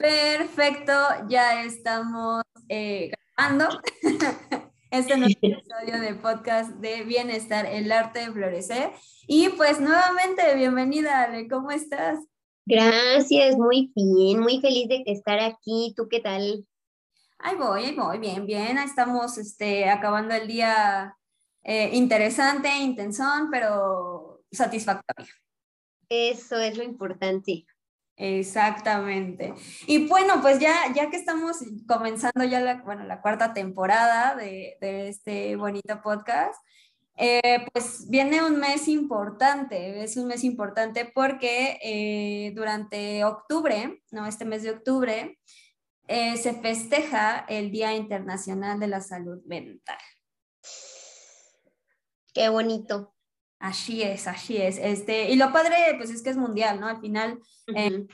Perfecto, ya estamos eh, grabando. Este es nuestro episodio de podcast de Bienestar, el arte de florecer. Y pues nuevamente, bienvenida, Ale, ¿cómo estás? Gracias, muy bien, muy feliz de estar aquí. ¿Tú qué tal? Ahí voy, ahí voy, bien, bien. Estamos este, acabando el día eh, interesante, intensón, pero satisfactorio. Eso es lo importante. Exactamente. Y bueno, pues ya, ya que estamos comenzando ya la, bueno, la cuarta temporada de, este bonito podcast, eh, pues viene un mes importante, es un mes importante porque eh, durante octubre, no, este mes de octubre, eh, se festeja el Día Internacional de la Salud Mental. Qué bonito. Así es, así es. Este, y lo padre, pues es que es mundial, ¿no? Al final, eh,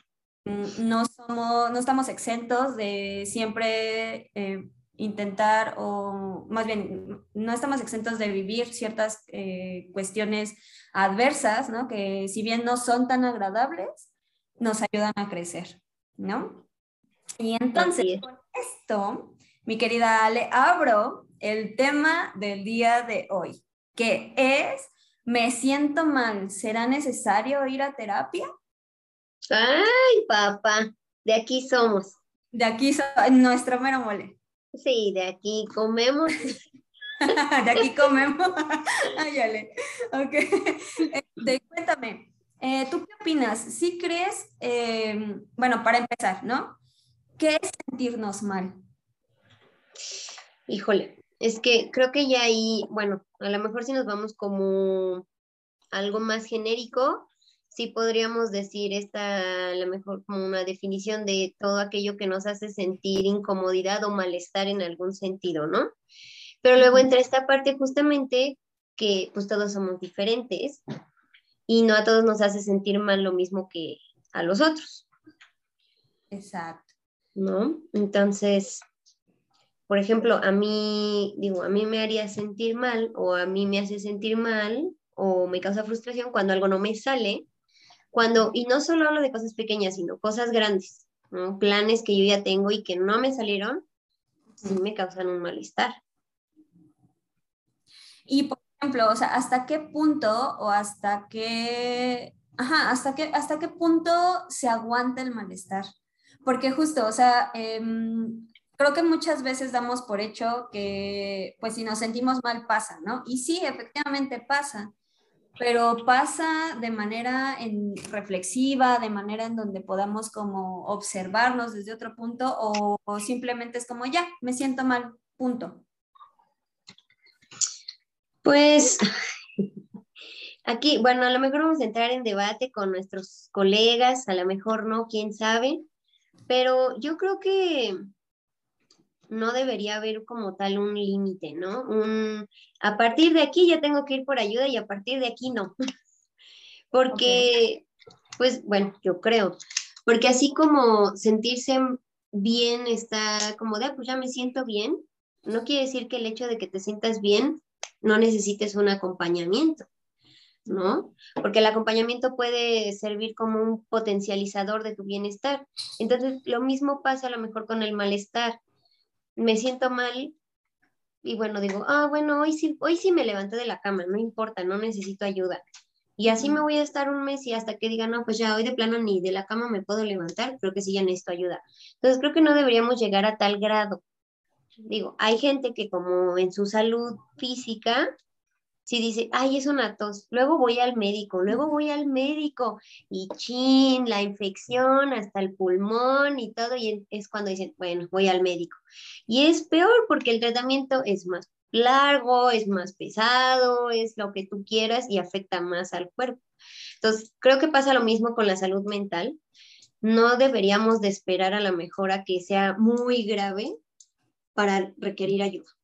mm, no, somos, no estamos exentos de siempre eh, intentar, o más bien, no estamos exentos de vivir ciertas eh, cuestiones adversas, ¿no? Que si bien no son tan agradables, nos ayudan a crecer, ¿no? Y entonces, con esto, mi querida Ale, abro el tema del día de hoy, que es me siento mal, ¿será necesario ir a terapia? Ay, papá, de aquí somos. De aquí somos, nuestro mero mole. Sí, de aquí comemos. de aquí comemos. Ay, Ale. Ok. Este, cuéntame, eh, ¿tú qué opinas? ¿Sí crees, em, bueno, para empezar, ¿no? ¿Qué es sentirnos mal? Híjole, es que creo que ya ahí, bueno, a lo mejor si nos vamos como algo más genérico, sí podríamos decir esta, a lo mejor como una definición de todo aquello que nos hace sentir incomodidad o malestar en algún sentido, ¿no? Pero luego entra esta parte justamente que pues todos somos diferentes y no a todos nos hace sentir mal lo mismo que a los otros. Exacto. ¿No? Entonces, por ejemplo, a mí, digo, a mí me haría sentir mal o a mí me hace sentir mal o me causa frustración cuando algo no me sale, cuando, y no solo hablo de cosas pequeñas, sino cosas grandes, planes que yo ya tengo y que no me salieron, sí me causan un malestar. Y por ejemplo, o sea, ¿hasta qué punto o hasta qué, ajá, hasta qué, hasta qué punto se aguanta el malestar? Porque justo, o sea, eh, creo que muchas veces damos por hecho que, pues si nos sentimos mal pasa, ¿no? Y sí, efectivamente pasa, pero pasa de manera reflexiva, de manera en donde podamos como observarnos desde otro punto o simplemente es como, ya, me siento mal, punto. Pues aquí, bueno, a lo mejor vamos a entrar en debate con nuestros colegas, a lo mejor no, quién sabe, pero yo creo que no debería haber como tal un límite, ¿no? Un, a partir de aquí ya tengo que ir por ayuda y a partir de aquí no. porque, pues bueno, yo creo, porque así como sentirse bien está como de, ah, pues ya me siento bien, no quiere decir que el hecho de que te sientas bien no necesites un acompañamiento. ¿no? Porque el acompañamiento puede servir como un potencializador de tu bienestar. Entonces, lo mismo pasa a lo mejor con el malestar me siento mal y bueno, digo, ah, bueno, hoy sí, hoy sí me levanté de la cama, no importa, no necesito ayuda. Y así me voy a estar un mes y hasta que diga, no, pues ya hoy de plano ni de la cama me puedo levantar, creo que sí ya necesito ayuda. Entonces creo que no deberíamos llegar a tal grado. Digo, hay gente que como en su salud física, si dice, ay, es una tos, luego voy al médico, luego voy al médico y chin, la infección hasta el pulmón y todo, y es cuando dicen, bueno, voy al médico. Y es peor porque el tratamiento es más largo, es más pesado, es lo que tú quieras y afecta más al cuerpo. Entonces, creo que pasa lo mismo con la salud mental. No deberíamos de esperar a la mejora que sea muy grave para requerir ayuda.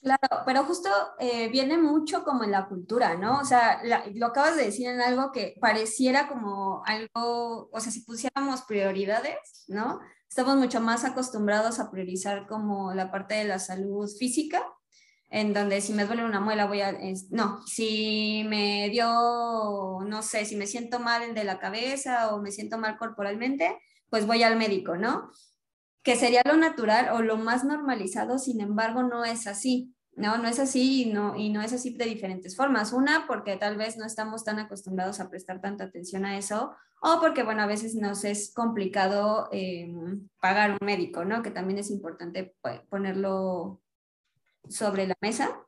Claro, pero justo eh, viene mucho como en la cultura, ¿no? O sea, lo acabas de decir en algo que pareciera como algo, o sea, si pusiéramos prioridades, ¿no? Estamos mucho más acostumbrados a priorizar como la parte de la salud física, en donde si me duele una muela voy a, no, si me dio, no sé, si me siento mal de la cabeza o me siento mal corporalmente, pues voy al médico, ¿no? Que sería lo natural o lo más normalizado, sin embargo, no es así. No, no es así y no, y no es así de diferentes formas. Una, porque tal vez no estamos tan acostumbrados a prestar tanta atención a eso, o porque, bueno, a veces nos es complicado em, pagar un médico, ¿no? Que también es importante ponerlo sobre la mesa.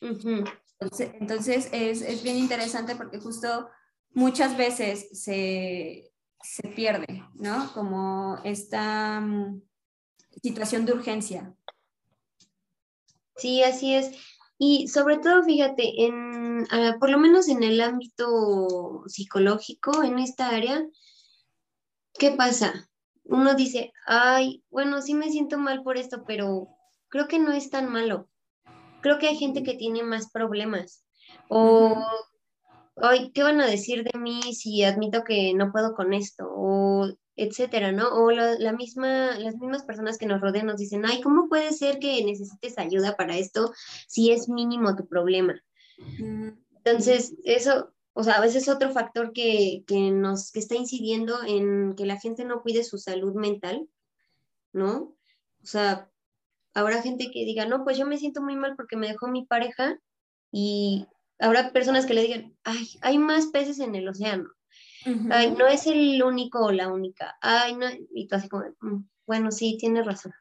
Entonces, es, es, bien interesante porque justo muchas veces se, se pierde, ¿no? Como esta mm, situación de urgencia. Sí, así es. Y sobre todo, fíjate, en, por lo menos en el ámbito psicológico, en esta área, ¿qué pasa? Uno dice, ay, bueno, sí me siento mal por esto, pero creo que no es tan malo. Creo que hay gente que tiene más problemas. O, ay, ¿qué van a decir de mí si admito que no puedo con esto? O etcétera, ¿no? O la, misma, las mismas personas que nos rodean nos dicen, ay, ¿cómo puede ser que necesites ayuda para esto si es mínimo tu problema? Entonces, eso, o sea, a veces otro factor que, que, nos, que está incidiendo en que la gente no cuide su salud mental, ¿no? O sea, habrá gente que diga, no, pues yo me siento muy mal porque me dejó mi pareja y habrá personas que le digan, ay, hay más peces en el océano Ay, no es el único o la única. Ay, no, y tú así como, mm, bueno, sí, tienes razón.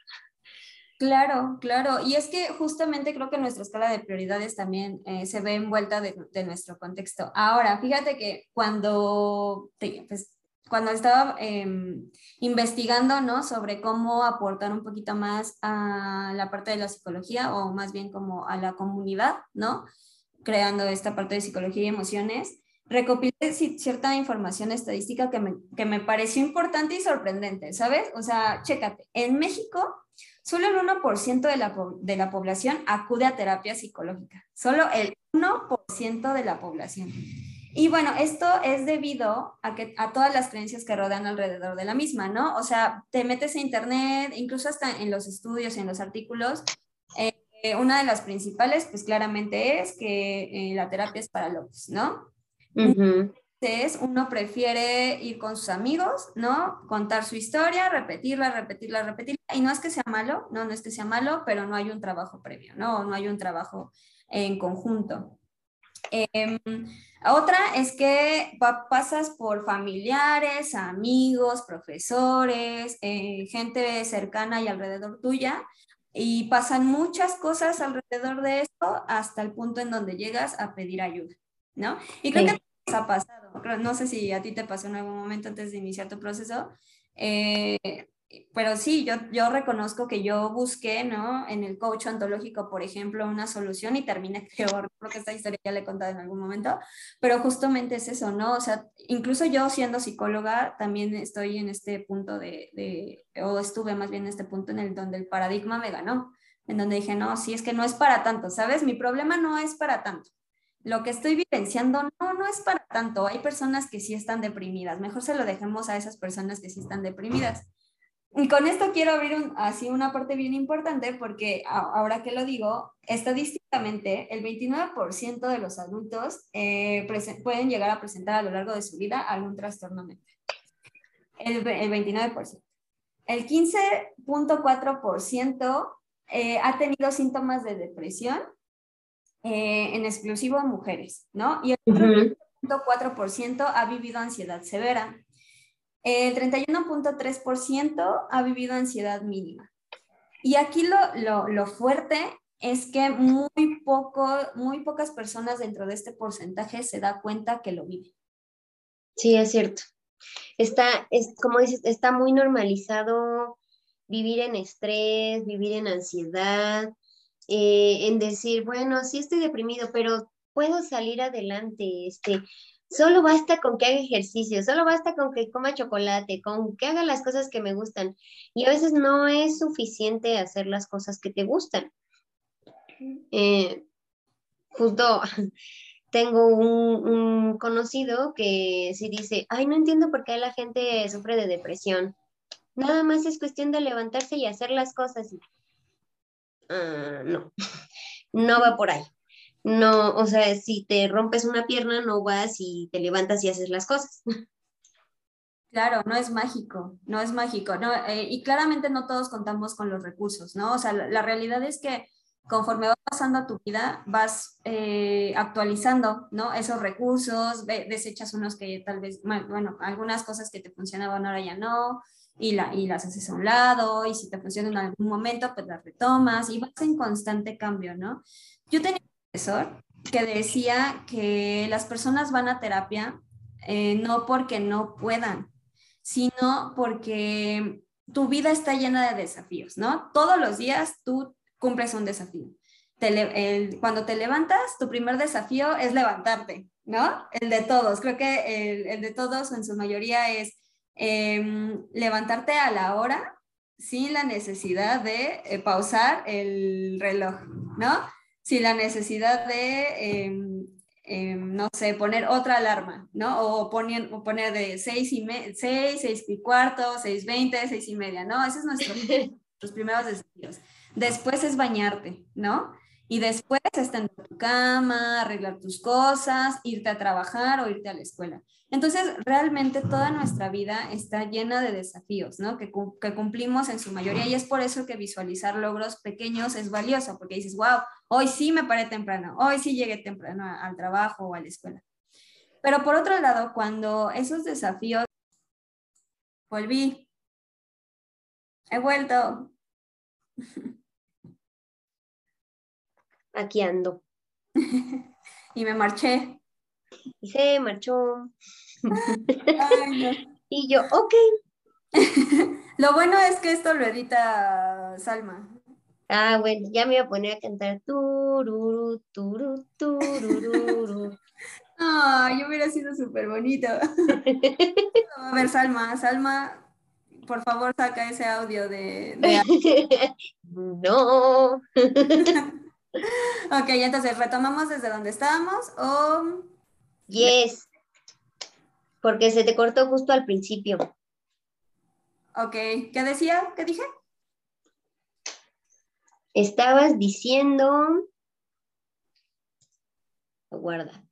Claro, claro. Y es que justamente creo que nuestra escala de prioridades también eh, se ve envuelta de, de, nuestro contexto. Ahora, fíjate que cuando, pues, cuando estaba em, investigando ¿no? sobre cómo aportar un poquito más a la parte de la psicología o más bien como a la comunidad, ¿no? creando esta parte de psicología y emociones, recopilé cierta información estadística que me, que me pareció importante y sorprendente, ¿sabes? O sea, chécate, en México solo el 1% de la, de la población acude a terapia psicológica, solo el 1% de la población. Y bueno, esto es debido a, que, a todas las creencias que rodean alrededor de la misma, ¿no? O sea, te metes a internet, incluso hasta en los estudios, en los artículos, eh, una de las principales, pues claramente es que eh, la terapia es para locos, ¿no? Entonces, uno prefiere ir con sus amigos, ¿no? Contar su historia, repetirla, repetirla, repetirla. Y no es que sea malo, no, no es que sea malo, pero no hay un trabajo previo, ¿no? No hay un trabajo en conjunto. Em, otra es que pasas por familiares, amigos, profesores, eh, gente cercana y alrededor tuya, y pasan muchas cosas alrededor de esto hasta el punto en donde llegas a pedir ayuda. ¿No? Y creo que nos ha pasado, no sé si a ti te pasó en algún momento antes de iniciar tu proceso, eh, pero sí, yo, yo reconozco que yo busqué, ¿no? En el coach ontológico, por ejemplo, una solución y terminé peor. Creo que esta historia ya le he contado en algún momento, pero justamente es eso, ¿no? O sea, incluso yo siendo psicóloga, también estoy en este punto de, de o estuve más bien en este punto en el donde el paradigma me ganó, en donde dije, no, sí, es que no es para tanto, ¿sabes? Mi problema no es para tanto lo que estoy vivenciando no, no es para tanto. Hay personas que sí están deprimidas. Mejor se lo dejemos a esas personas que sí están deprimidas. Y con esto quiero abrir así una parte bien importante porque ahora que lo digo, estadísticamente el 29% de los adultos eh, pueden llegar a presentar a lo largo de su vida algún trastorno mental. El, el 29%. El 15.4% eh, ha tenido síntomas de depresión eh, en exclusivo a mujeres, ¿no? Y el 4% ha vivido ansiedad severa. El 31.3% ha vivido ansiedad mínima. Y aquí lo, lo, lo, fuerte es que muy, poco, muy pocas personas dentro de este porcentaje se da cuenta que lo viven. Sí, es cierto. Está, es, como dices, está muy normalizado vivir en estrés, vivir en ansiedad, eh, en decir, bueno, sí estoy deprimido, pero puedo salir adelante, este, solo basta con que haga ejercicio, solo basta con que coma chocolate, con que haga las cosas que me gustan. Y a veces no es suficiente hacer las cosas que te gustan. Eh, justo tengo un, conocido que sí dice, ay, no entiendo por qué la gente sufre de depresión. Nada más es cuestión de levantarse y hacer las cosas. Ah, no, no va por ahí. No, o sea, si te rompes una pierna, no vas y te levantas y haces las cosas. Claro, no es mágico, no es mágico, no, eh, y claramente no todos contamos con los recursos, ¿no? O sea, la realidad es que conforme va pasando tu vida, vas eh, actualizando, ¿no? Esos recursos, desechas unos que tal vez, bueno, algunas cosas que te funcionaban ahora ya no, y, la, y las haces a un lado, y si te funcionan en algún momento, pues las retomas, y vas en constante cambio, ¿no? Yo tenía un profesor que decía que las personas van a terapia eh, no porque no puedan, sino porque tu vida está llena de desafíos, ¿no? Todos los días tú cumples un desafío. cuando te levantas, tu primer desafío es levantarte, ¿no? El de todos. Creo que el, de todos en su mayoría es em, levantarte a la hora sin la necesidad de eh, pausar el reloj, ¿no? Sin la necesidad de, em, no sé, poner otra alarma, ¿no? O poner, poner de seis y, me, seis, seis y cuarto, seis veinte, seis y media, ¿no? Esos son nuestros primeros desafíos. Después es bañarte, ¿no? Y después estar en tu cama, arreglar tus cosas, irte a trabajar o irte a la escuela. Entonces, realmente toda nuestra vida está llena de desafíos, ¿no? Que, que, cumplimos en su mayoría y es por eso que visualizar logros pequeños es valioso, porque dices, wow, hoy sí me paré temprano, hoy sí llegué temprano al trabajo o a la escuela. Pero por otro lado, cuando esos desafíos, volví, he vuelto. aquí ando. y me marché. Y se marchó. Y yo, ok. lo bueno es que esto lo edita Salma. Ah, bueno, ya me voy a poner a cantar tururu, tururu, tururu. Ay, hubiera sido súper bonito. a ver, Salma, Salma, por favor, saca ese audio de... de... no. ok, entonces retomamos desde donde estábamos o... Yes, porque se te cortó justo al principio. Ok, ¿qué decía? ¿Qué dije? Estabas diciendo... Guarda.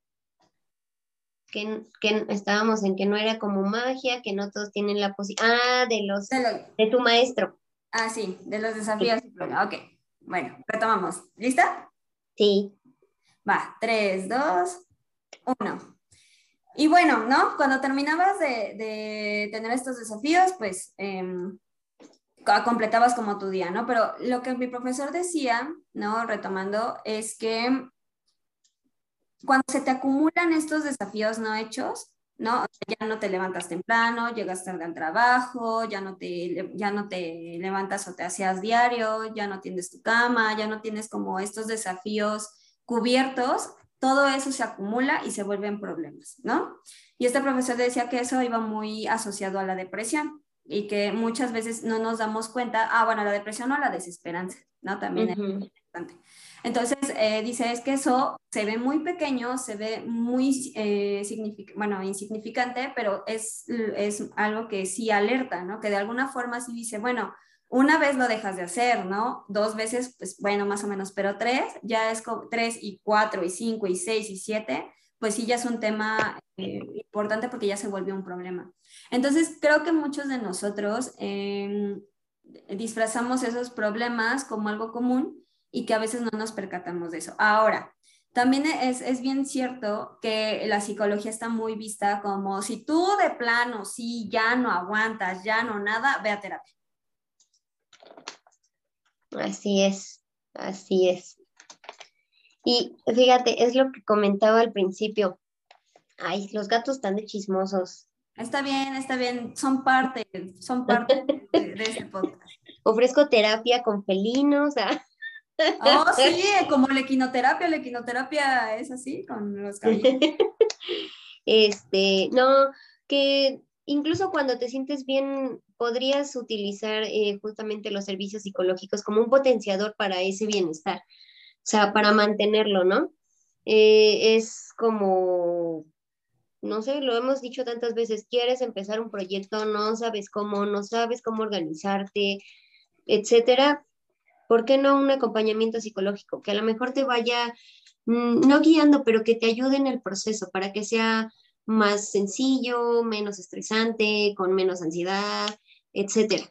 Que, que, estábamos en que no era como magia, que no todos tienen la posibilidad. Ah, de los... De, tu maestro. Ah, sí, de los desafíos. Ok. Bueno, retomamos. ¿Lista? Sí. Va, tres, dos, uno. Y bueno, ¿no? Cuando terminabas de, tener estos desafíos, pues em, completabas como tu día, ¿no? Pero lo que mi profesor decía, ¿no? Retomando, es que cuando se te acumulan estos desafíos no hechos, ¿no? Ya no te levantas temprano, llegas tarde al trabajo, ya no te, ya no te levantas o te hacías diario, ya no tienes tu cama, ya no tienes como estos desafíos cubiertos, todo eso se acumula y se vuelven problemas, ¿no? Y este profesor decía que eso iba muy asociado a la depresión y que muchas veces no nos damos cuenta, ah, bueno, la depresión o la desesperanza, ¿no? También es importante. Entonces, eh, dice, es que eso se ve muy pequeño, se ve muy, eh, bueno, insignificante, pero es, es algo que sí alerta, ¿no? Que de alguna forma sí dice, bueno, una vez lo dejas de hacer, ¿no? Dos veces, pues bueno, más o menos, pero tres, ya es como tres y cuatro y cinco y seis y siete, pues sí ya es un tema eh, importante porque ya se volvió un problema. Entonces, creo que muchos de nosotros em, disfrazamos esos problemas como algo común y que a veces no nos percatamos de eso. Ahora, también es, es, bien cierto que la psicología está muy vista como si tú de plano, sí, ya no aguantas, ya no nada, ve a terapia. Así es. Así es. Y fíjate, es lo que comentaba al principio. Ay, los gatos están de chismosos. Está bien, está bien, son parte, son parte de, ese podcast. Ofrezco terapia con felinos. ¿ah? Oh, sí, como la equinoterapia, la equinoterapia es así, con los caballos. este, no, que incluso cuando te sientes bien, podrías utilizar eh, justamente los servicios psicológicos como un potenciador para ese bienestar, o sea, para mantenerlo, ¿no? Eh, es como no sé, lo hemos dicho tantas veces, quieres empezar un proyecto, no sabes cómo, no sabes cómo organizarte, etcétera, ¿por qué no un acompañamiento psicológico que a lo mejor te vaya, mm, no guiando, pero que te ayude en el proceso para que sea más sencillo, menos estresante, con menos ansiedad, etcétera?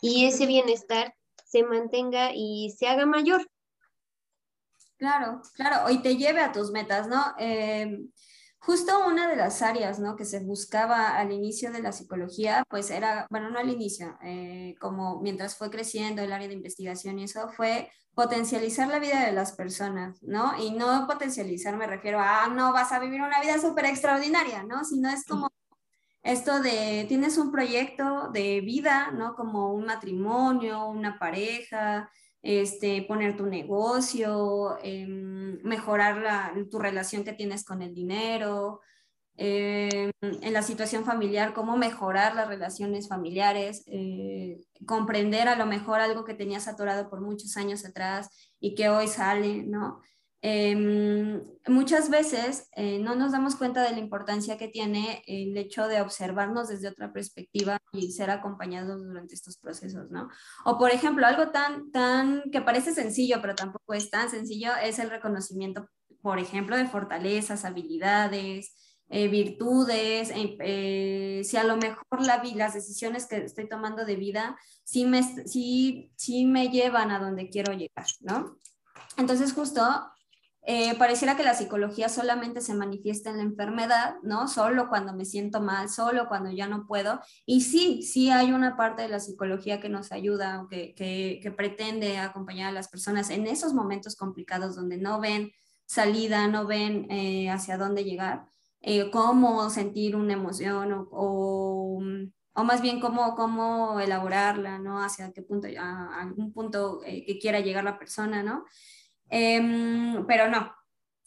Y ese bienestar se mantenga y se haga mayor. Claro, claro, y te lleve a tus metas, ¿no? Eh, Justo una de las áreas ¿no? que se buscaba al inicio de la psicología, pues era, bueno, no al inicio, eh, como mientras fue creciendo el área de investigación y eso, fue potencializar la vida de las personas, ¿no? Y no potencializar me refiero a, ah, no, vas a vivir una vida súper extraordinaria, ¿no? Sino es como esto de, tienes un proyecto de vida, ¿no? Como un matrimonio, una pareja, este, poner tu negocio, em, mejorar tu relación que tienes con el dinero, em, en la situación familiar, cómo mejorar las relaciones familiares, eh, comprender a lo mejor algo que tenías atorado por muchos años atrás y que hoy sale, ¿no? Em, muchas veces eh, no nos damos cuenta de la importancia que tiene el hecho de observarnos desde otra perspectiva y ser acompañados durante estos procesos, ¿no? O por ejemplo, algo tan, tan que parece sencillo, pero tampoco es tan sencillo, es el reconocimiento, por ejemplo, de fortalezas, habilidades, eh, virtudes, eh, si a lo mejor la, las decisiones que estoy tomando de vida sí me, sí, sí me llevan a donde quiero llegar, ¿no? Entonces justo eh, pareciera que la psicología solamente se manifiesta en la enfermedad, ¿no? Solo cuando me siento mal, solo cuando ya no puedo. Y sí, sí hay una parte de la psicología que nos ayuda, que, que, pretende acompañar a las personas en esos momentos complicados donde no ven salida, no ven eh, hacia dónde llegar, eh, cómo sentir una emoción o, o, o, más bien cómo, cómo elaborarla, ¿no? Hacia qué punto, algún punto que quiera llegar la persona, ¿no? Em, pero no,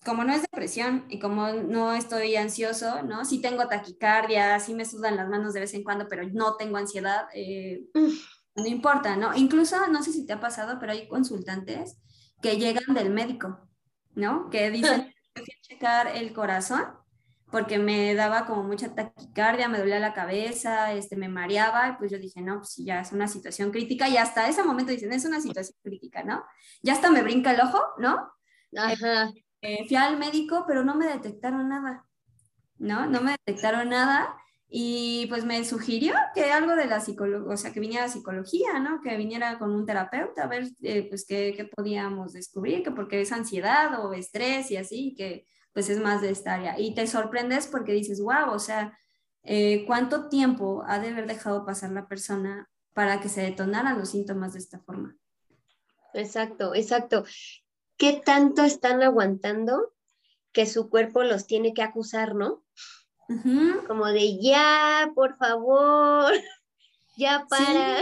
como no es depresión y como no estoy ansioso, ¿no? Sí tengo taquicardia, sí me sudan las manos de vez en cuando, pero no tengo ansiedad, eh, no importa, ¿no? Incluso, no sé si te ha pasado, pero hay consultantes que llegan del médico, ¿no? Que dicen, que fui a checar el corazón porque me daba como mucha taquicardia, me dolía la cabeza, este, me mareaba, y pues yo dije, no, pues ya es una situación crítica, y hasta ese momento dicen, es una situación crítica, ¿no? Ya hasta me brinca el ojo, ¿no? Ajá. Eh, fui al médico, pero no me detectaron nada, ¿no? No me detectaron nada, y pues me sugirió que algo de la psicología, o sea, que viniera psicología, ¿no? Que viniera con un terapeuta a ver, eh, pues, qué, qué podíamos descubrir, que porque es ansiedad o estrés y así, que pues es más de esta área. Y te sorprendes porque dices, wow, o sea, eh, ¿cuánto tiempo ha de haber dejado pasar la persona para que se detonaran los síntomas de esta forma? Exacto, exacto. ¿Qué tanto están aguantando que su cuerpo los tiene que acusar, no? Como de ya, por favor, ya para.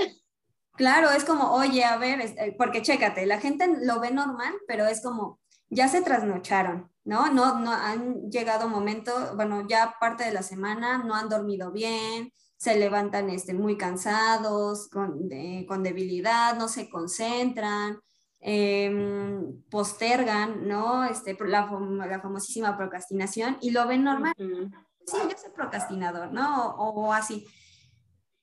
Claro, es como, oye, a ver, eh, porque chécate, la gente lo ve normal, pero es como, ya se trasnocharon, ¿no? No, no han llegado momentos, bueno, ya parte de la semana no han dormido bien, se levantan este, muy cansados, con, con debilidad, no se concentran, em, postergan, ¿no? Este, la, la, famosísima procrastinación y lo ven normal. Sí, yo soy procrastinador, ¿no? o así.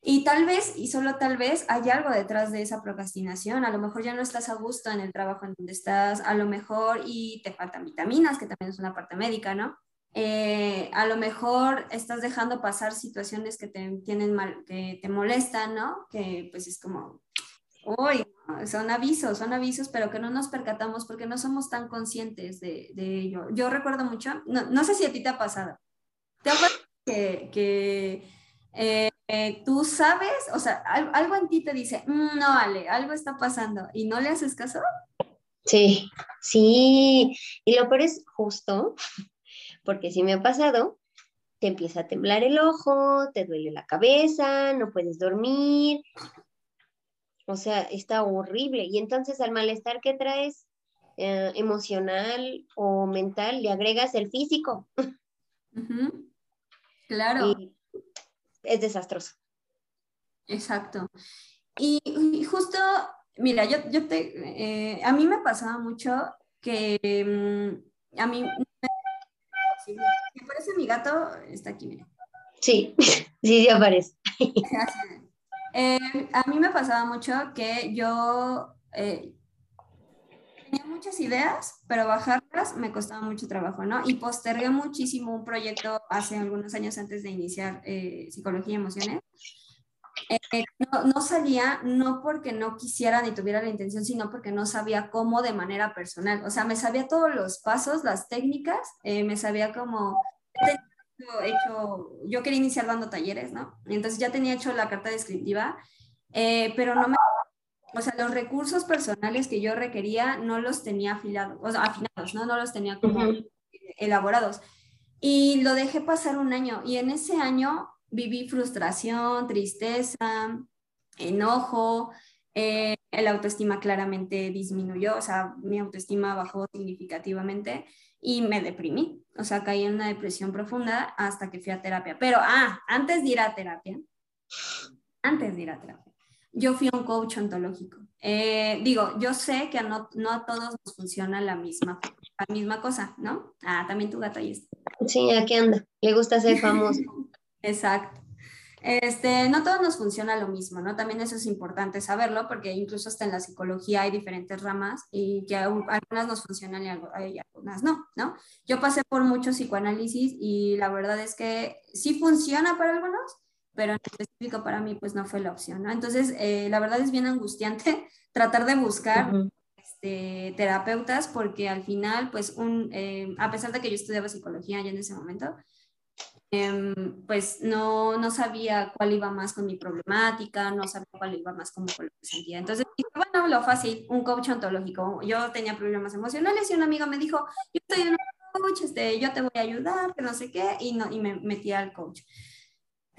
Y tal vez, y solo tal vez, hay algo detrás de esa procrastinación. A lo mejor ya no estás a gusto en el trabajo en donde estás, a lo mejor y te faltan vitaminas, que también es una parte médica, ¿no? Eh, a lo mejor estás dejando pasar situaciones que te tienen mal, que te molestan, ¿no? Que pues es como, uy, son avisos, son avisos, pero que no nos percatamos porque no somos tan conscientes de, ello. Yo recuerdo mucho, no, no, sé si a ti te ha pasado, te que, que eh, eh, tú sabes, o sea, algo, en ti te dice, mm, no vale, algo está pasando y no le haces caso. Sí, sí. Y lo peor es justo, porque si me ha pasado, te empieza a temblar el ojo, te duele la cabeza, no puedes dormir. O sea, está horrible. Y entonces al malestar que traes eh, emocional o mental, le agregas el físico. Claro. Es desastroso. Exacto. Y, justo, mira, yo, yo te, eh, a mí me pasaba mucho que mm, a mí, me parece mi gato, está aquí, mira. Sí, sí, sí aparece. Eh, a mí me pasaba mucho que yo eh, muchas ideas, pero bajarlas me costaba mucho trabajo, ¿no? Y postergué muchísimo un proyecto hace algunos años antes de iniciar psicología y emociones eh, no, salía no porque no quisiera ni tuviera la intención, sino porque no sabía cómo de manera personal. O sea, me sabía todos los pasos, las técnicas, eh, me sabía cómo... Hecho, yo quería iniciar dando talleres, ¿no? Entonces ya tenía hecho la carta descriptiva, eh, pero no me... O sea, los recursos personales que yo requería no los tenía afilados, o sea, afinados, ¿no? No los tenía como elaborados. Y lo dejé pasar un año y en ese año viví frustración, tristeza, enojo, eh, el autoestima claramente disminuyó, o sea, mi autoestima bajó significativamente y me deprimí, o sea, caí en una depresión profunda hasta que fui a terapia. Pero, ah, antes de ir a terapia, antes de ir a terapia, yo fui un coach ontológico. Eh, digo, yo sé que no, no a todos nos funciona la misma, la misma cosa, ¿no? Ah, también tu gato ahí está. Sí, aquí anda, le gusta ser famoso. Exacto. Este, no todos nos funciona lo mismo, ¿no? También eso es importante saberlo porque incluso hasta en la psicología hay diferentes ramas y que algunas nos funcionan y algunas no, ¿no? Yo pasé por mucho psicoanálisis y la verdad es que sí funciona para algunos, pero en específico para mí pues no fue la opción, ¿no? Entonces, eh, la verdad es bien angustiante tratar de buscar este, terapeutas porque al final pues un, eh, a pesar de que yo estudiaba psicología ya en ese momento, Em, pues no, no sabía cuál iba más con mi problemática, no sabía cuál iba más con, con lo que sentía. Entonces, bueno, lo fácil, un coach ontológico. Yo tenía problemas emocionales y un amigo me dijo, yo estoy en un coach, este, yo te voy a ayudar, que no sé qué, y, no, y me metí al coach.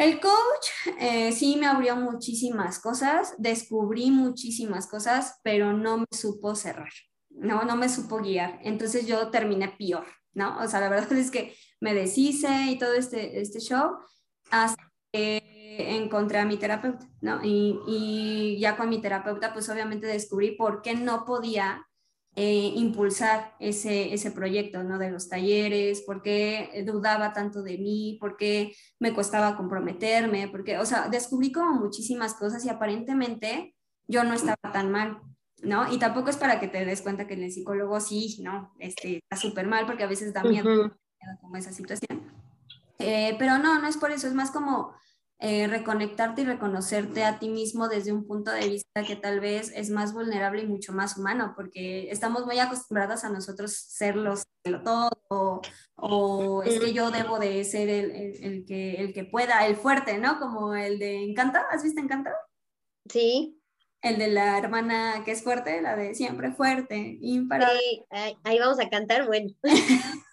El coach eh, sí me abrió muchísimas cosas, descubrí muchísimas cosas, pero no me supo cerrar, no, no me supo guiar. Entonces yo terminé peor, ¿no? O sea, la verdad es que me deshice y todo este, este show hasta que encontré a mi terapeuta, ¿no? Y, y ya con mi terapeuta, pues obviamente descubrí por qué no podía eh, impulsar ese, ese proyecto, ¿no? De los talleres, por qué dudaba tanto de mí, por qué me costaba comprometerme, porque, o sea, descubrí como muchísimas cosas y aparentemente yo no estaba tan mal, ¿no? Y tampoco es para que te des cuenta que el psicólogo sí, ¿no? Este, está súper mal porque a veces da miedo como esa situación. Eh, pero no, no es por eso, es más como eh, reconectarte y reconocerte a ti mismo desde un punto de vista que tal vez es más vulnerable y mucho más humano, porque estamos muy acostumbrados a nosotros ser los todo, o, o es que yo debo de ser el, el, que, el que pueda, el fuerte, ¿no? Como el de Encanta, ¿has visto Encanta? Sí. El de la hermana que es fuerte, la de siempre fuerte, imparable. Sí, ahí vamos a cantar, bueno.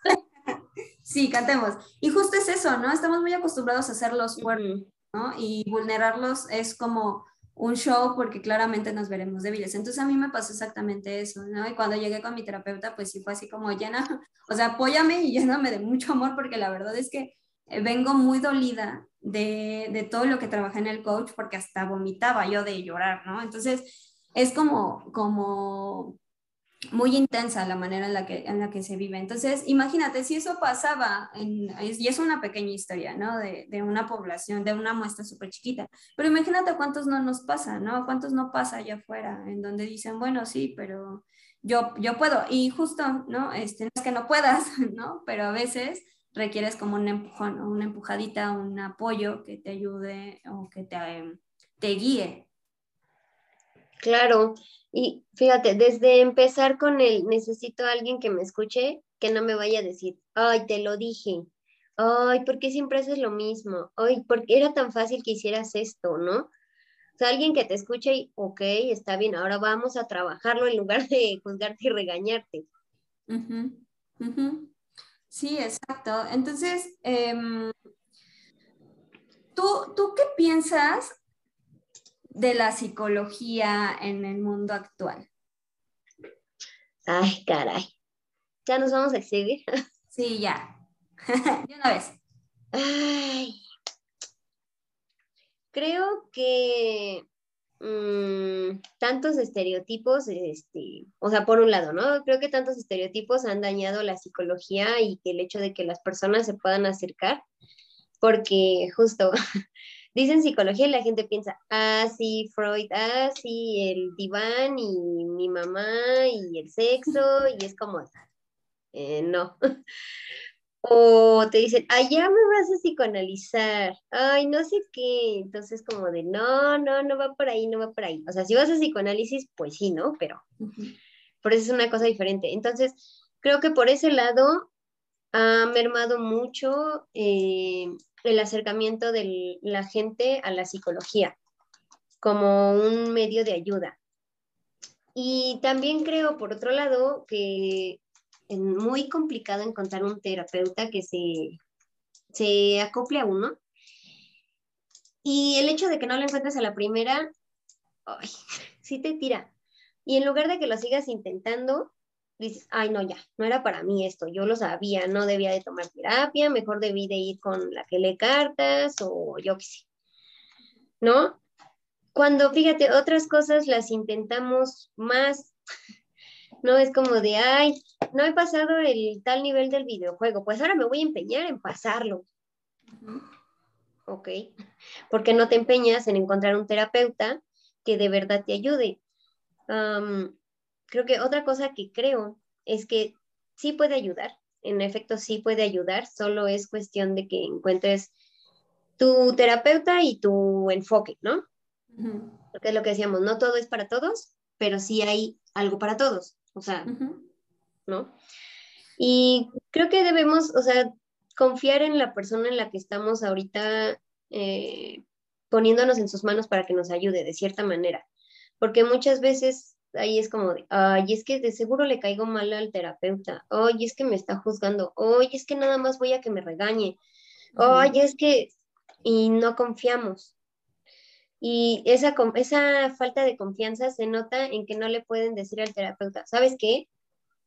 Sí, cantemos. Y justo es eso, ¿no? Estamos muy acostumbrados a hacerlos fuertes, Y vulnerarlos es como un show porque claramente nos veremos débiles. Entonces a mí me pasó exactamente eso, ¿no? Y cuando llegué con mi terapeuta, pues sí fue así como llena, o sea, apóyame y lléname de mucho amor porque la verdad es que eh, vengo muy dolida de, de todo lo que trabajé en el coach porque hasta vomitaba yo de llorar, ¿no? Entonces es como, como muy intensa la manera en la, que, en la que se vive. Entonces, imagínate, si eso pasaba, y es una pequeña historia, ¿no? De, de una población, de una muestra súper chiquita, pero imagínate cuántos no nos pasa, ¿no? Cuántos no pasa allá afuera, en donde dicen, bueno, sí, pero yo, yo puedo. Y justo, ¿no? Este, no es que no puedas, ¿no? Pero a veces requieres como un empujón, una empujadita, un apoyo que te ayude o que te, te guíe. Claro, y fíjate, desde empezar con el necesito a alguien que me escuche, que no me vaya a decir, ay, te lo dije, ay, ¿por qué siempre haces lo mismo? Ay, ¿por qué era tan fácil que hicieras esto, no? O sea, alguien que te escuche y, ok, está bien, ahora vamos a trabajarlo en lugar de juzgarte y regañarte. Sí, exacto. Entonces, em, ¿tú, ¿tú qué piensas de la psicología en el mundo actual? Ay, caray. ¿Ya nos vamos a exhibir? Sí, ya. de una vez. Ay. Creo que mm, tantos estereotipos, este, o sea, por un lado, ¿no? Creo que tantos estereotipos han dañado la psicología y que el hecho de que las personas se puedan acercar, porque justo dicen psicología y la gente piensa, ah, sí, Freud, ah, sí, el diván y mi mamá y el sexo, y es como, eh, no. O te dicen, allá me vas a psicoanalizar, ay, no sé qué. Entonces, como de, no, no, no va por ahí, no va por ahí. O sea, si vas a psicoanálisis, pues sí, ¿no? Pero por eso es una cosa diferente. Entonces, creo que por ese lado ha mermado mucho eh, el acercamiento de la gente a la psicología como un medio de ayuda. Y también creo, por otro lado, que muy complicado encontrar un terapeuta que se, se acople a uno. Y el hecho de que no lo encuentres a la primera, ay, sí te tira. Y en lugar de que lo sigas intentando, dices, ay, no, ya, no era para mí esto, yo lo sabía, no debía de tomar terapia, mejor debí de ir con la que lee cartas o yo qué sé. ¿No? Cuando, fíjate, otras cosas las intentamos más no es como de, ay, no he pasado el tal nivel del videojuego, pues ahora me voy a empeñar en pasarlo. Ok, porque no te empeñas en encontrar un terapeuta que de verdad te ayude. Creo que otra cosa que creo es que sí puede ayudar, en efecto sí puede ayudar, solo es cuestión de que encuentres tu terapeuta y tu enfoque, ¿no? Porque es lo que decíamos, no todo es para todos, pero sí hay algo para todos o sea, ¿no? Y creo que debemos, o sea, confiar en la persona en la que estamos ahorita eh, poniéndonos en sus manos para que nos ayude de cierta manera, porque muchas veces ahí es como de, ay, es que de seguro le caigo mal al terapeuta, ay, es que me está juzgando, ay, es que nada más voy a que me regañe, ay, es que, y no confiamos. Y esa, esa falta de confianza se nota en que no le pueden decir al terapeuta, ¿sabes qué?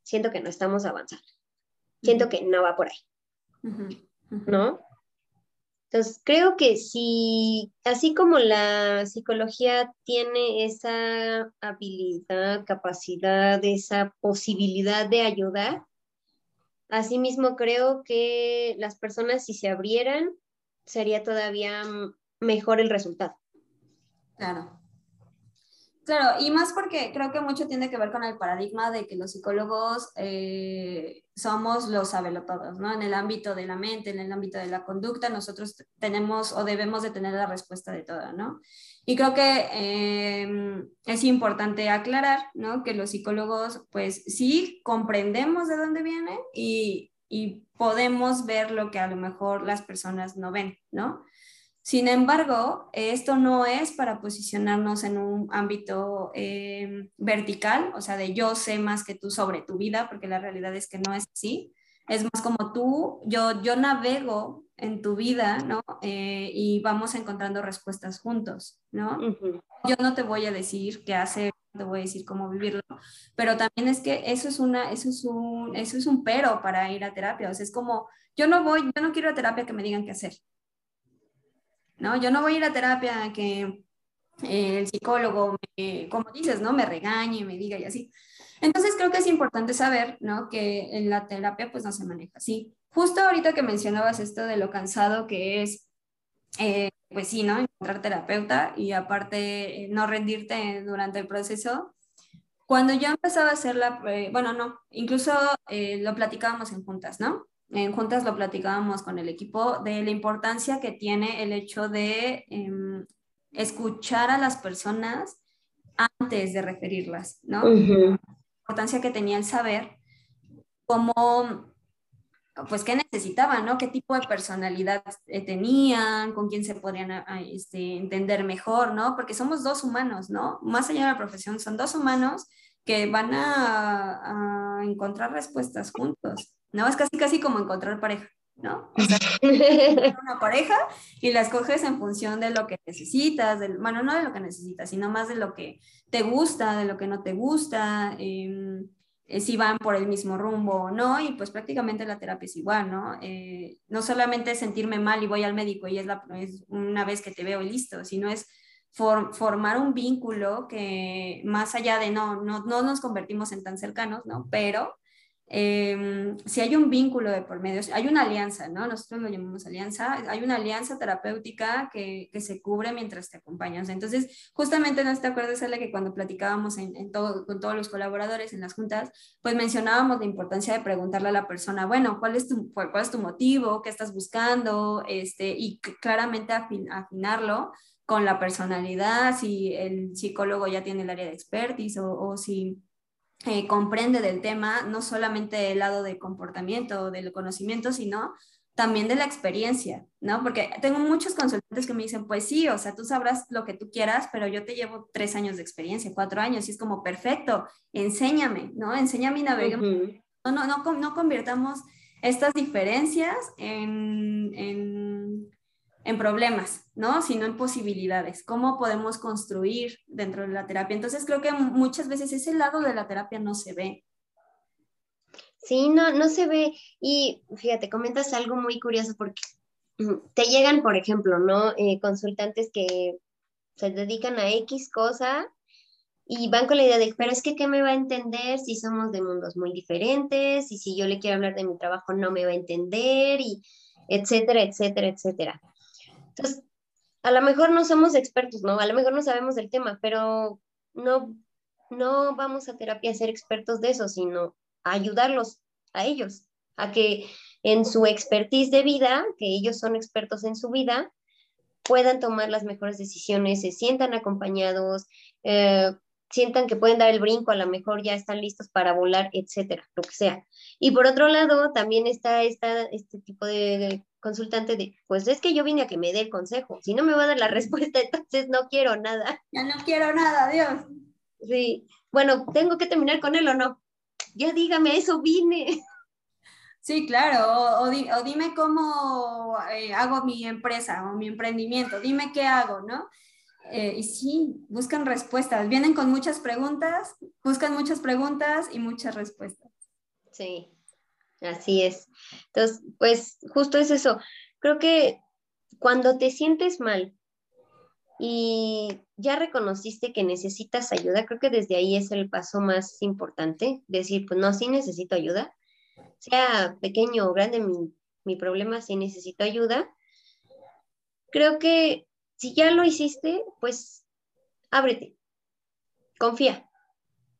Siento que no estamos avanzando. Siento que no va por ahí. ¿No? Entonces, creo que si, así como la psicología tiene esa habilidad, capacidad, esa posibilidad de ayudar, asimismo creo que las personas si se abrieran, sería todavía mejor el resultado. Claro. Claro, y más porque creo que mucho tiene que ver con el paradigma de que los psicólogos eh, somos los sabelotodos, ¿no? En el ámbito de la mente, en el ámbito de la conducta, nosotros tenemos o debemos de tener la respuesta de todo, ¿no? Y creo que em, es importante aclarar, ¿no? Que los psicólogos, pues sí, comprendemos de dónde viene y, y podemos ver lo que a lo mejor las personas no ven, ¿no? Sin embargo, esto no es para posicionarnos en un ámbito eh, vertical, o sea, de yo sé más que tú sobre tu vida, porque la realidad es que no es así. Es más como tú, yo, yo navego en tu vida, ¿no? Eh, y vamos encontrando respuestas juntos, ¿no? Yo no te voy a decir qué hacer, te voy a decir cómo vivirlo, pero también es que eso es una, eso es un, eso es un pero para ir a terapia, o sea, es como, yo no voy, yo no quiero a terapia que me digan qué hacer, ¿no? Yo no voy a ir a terapia que eh, el psicólogo, como dices, ¿no? Me regañe, me diga y así. Entonces creo que es importante saber, ¿no? Que en la terapia pues no se maneja así. Justo ahorita que mencionabas esto de lo cansado que es, eh, pues sí, ¿no? Encontrar terapeuta y aparte eh, no rendirte durante el proceso. Cuando yo empezaba a hacer la, bueno, no, incluso lo platicábamos en juntas, ¿no? En juntas lo platicábamos con el equipo de la importancia que tiene el hecho de em, escuchar a las personas antes de referirlas, ¿no? La importancia que tenía el saber cómo pues qué necesitaban, ¿no? ¿Qué tipo de personalidad eh, tenían? ¿Con quién se podían este, entender mejor, ¿no? Porque somos dos humanos, ¿no? Más allá de la profesión, son dos humanos que van a, encontrar respuestas juntos, ¿no? Es casi, casi como encontrar pareja, ¿no? O sea, una pareja y la escoges en función de lo que necesitas, del, bueno, no de lo que necesitas, sino más de lo que te gusta, de lo que no te gusta, eh, eh, si van por el mismo rumbo o no, y pues prácticamente la terapia es igual, ¿no? Eh, no solamente sentirme mal y voy al médico y es, la, es una vez que te veo y listo, sino es formar un vínculo que más allá de no, no, no nos convertimos en tan cercanos, ¿no? Pero Em, si hay un vínculo de por medio, hay una alianza, ¿no? Nosotros lo llamamos alianza, hay una alianza terapéutica que, que se cubre mientras te acompañas. Entonces, justamente no te acuerdas, Ale, que cuando platicábamos en, todo, con todos los colaboradores en las juntas, pues mencionábamos la importancia de preguntarle a la persona, bueno, ¿cuál es tu, cuál, es tu motivo? ¿Qué estás buscando? Este, y claramente afinarlo con la personalidad, si el psicólogo ya tiene el área de expertise o, o si eh, comprende del tema, no solamente el lado de comportamiento o del conocimiento, sino también de la experiencia, ¿no? Porque tengo muchos consultantes que me dicen, pues sí, o sea, tú sabrás lo que tú quieras, pero yo te llevo tres años de experiencia, cuatro años, y es como, perfecto, enséñame, ¿no? Enséñame y naveguemos. no, no, no, no, convirtamos estas diferencias en, en en problemas, ¿no? Sino en posibilidades. ¿Cómo podemos construir dentro de la terapia? Entonces creo que muchas veces ese lado de la terapia no se ve. Sí, no, no se ve. Y fíjate, comentas algo muy curioso porque te llegan, por ejemplo, ¿no? Eh, consultantes que se dedican a X cosa y van con la idea de, pero es que, ¿qué me va a entender si somos de mundos muy diferentes? Y si yo le quiero hablar de mi trabajo, no me va a entender, y etcétera, etcétera, etcétera. Entonces, a lo mejor no somos expertos, ¿no? A lo mejor no sabemos del tema, pero no, no vamos a terapia a ser expertos de eso, sino a ayudarlos a ellos, a que en su expertise de vida, que ellos son expertos en su vida, puedan tomar las mejores decisiones, se sientan acompañados, eh, sientan que pueden dar el brinco, a lo mejor ya están listos para volar, etcétera, lo que sea. Y por otro lado, también está esta, este tipo de, consultante de, pues es que yo vine a que me dé el consejo, si no me va a dar la respuesta, entonces no quiero nada. Ya no quiero nada, Dios. Sí, bueno, ¿tengo que terminar con él o no? Ya dígame, eso vine. Sí, claro, o, dime cómo eh, hago mi empresa o mi emprendimiento, dime qué hago, ¿no? Eh, y sí, buscan respuestas, vienen con muchas preguntas, buscan muchas preguntas y muchas respuestas. Sí, Así es. Entonces, pues justo es eso. Creo que cuando te sientes mal y ya reconociste que necesitas ayuda, creo que desde ahí es el paso más importante. Decir, pues no, sí necesito ayuda. Sea pequeño o grande mi, mi problema, sí necesito ayuda. Creo que si ya lo hiciste, pues ábrete, confía.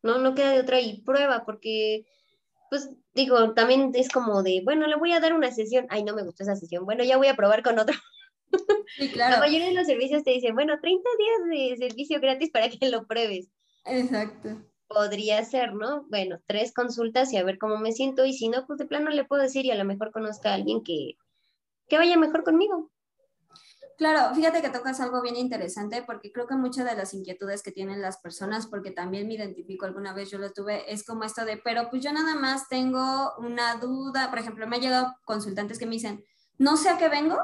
No, no queda de otra y prueba, porque pues digo, también es como de, bueno, le voy a dar una sesión, ay, no me gustó esa sesión, bueno, ya voy a probar con otro. Sí, claro. La mayoría de los servicios te dicen, bueno, 30 días de servicio gratis para que lo pruebes. Exacto. Podría ser, ¿no? Bueno, tres consultas y a ver cómo me siento, y si no, pues de plano le puedo decir y a lo mejor conozca a alguien que, que vaya mejor conmigo. Claro, fíjate que tocas algo bien interesante porque creo que muchas de las inquietudes que tienen las personas, porque también me identifico alguna vez, yo lo tuve, es como esto de, pero pues yo nada más tengo una duda, por ejemplo, me han llegado consultantes que me dicen, no sé a qué vengo,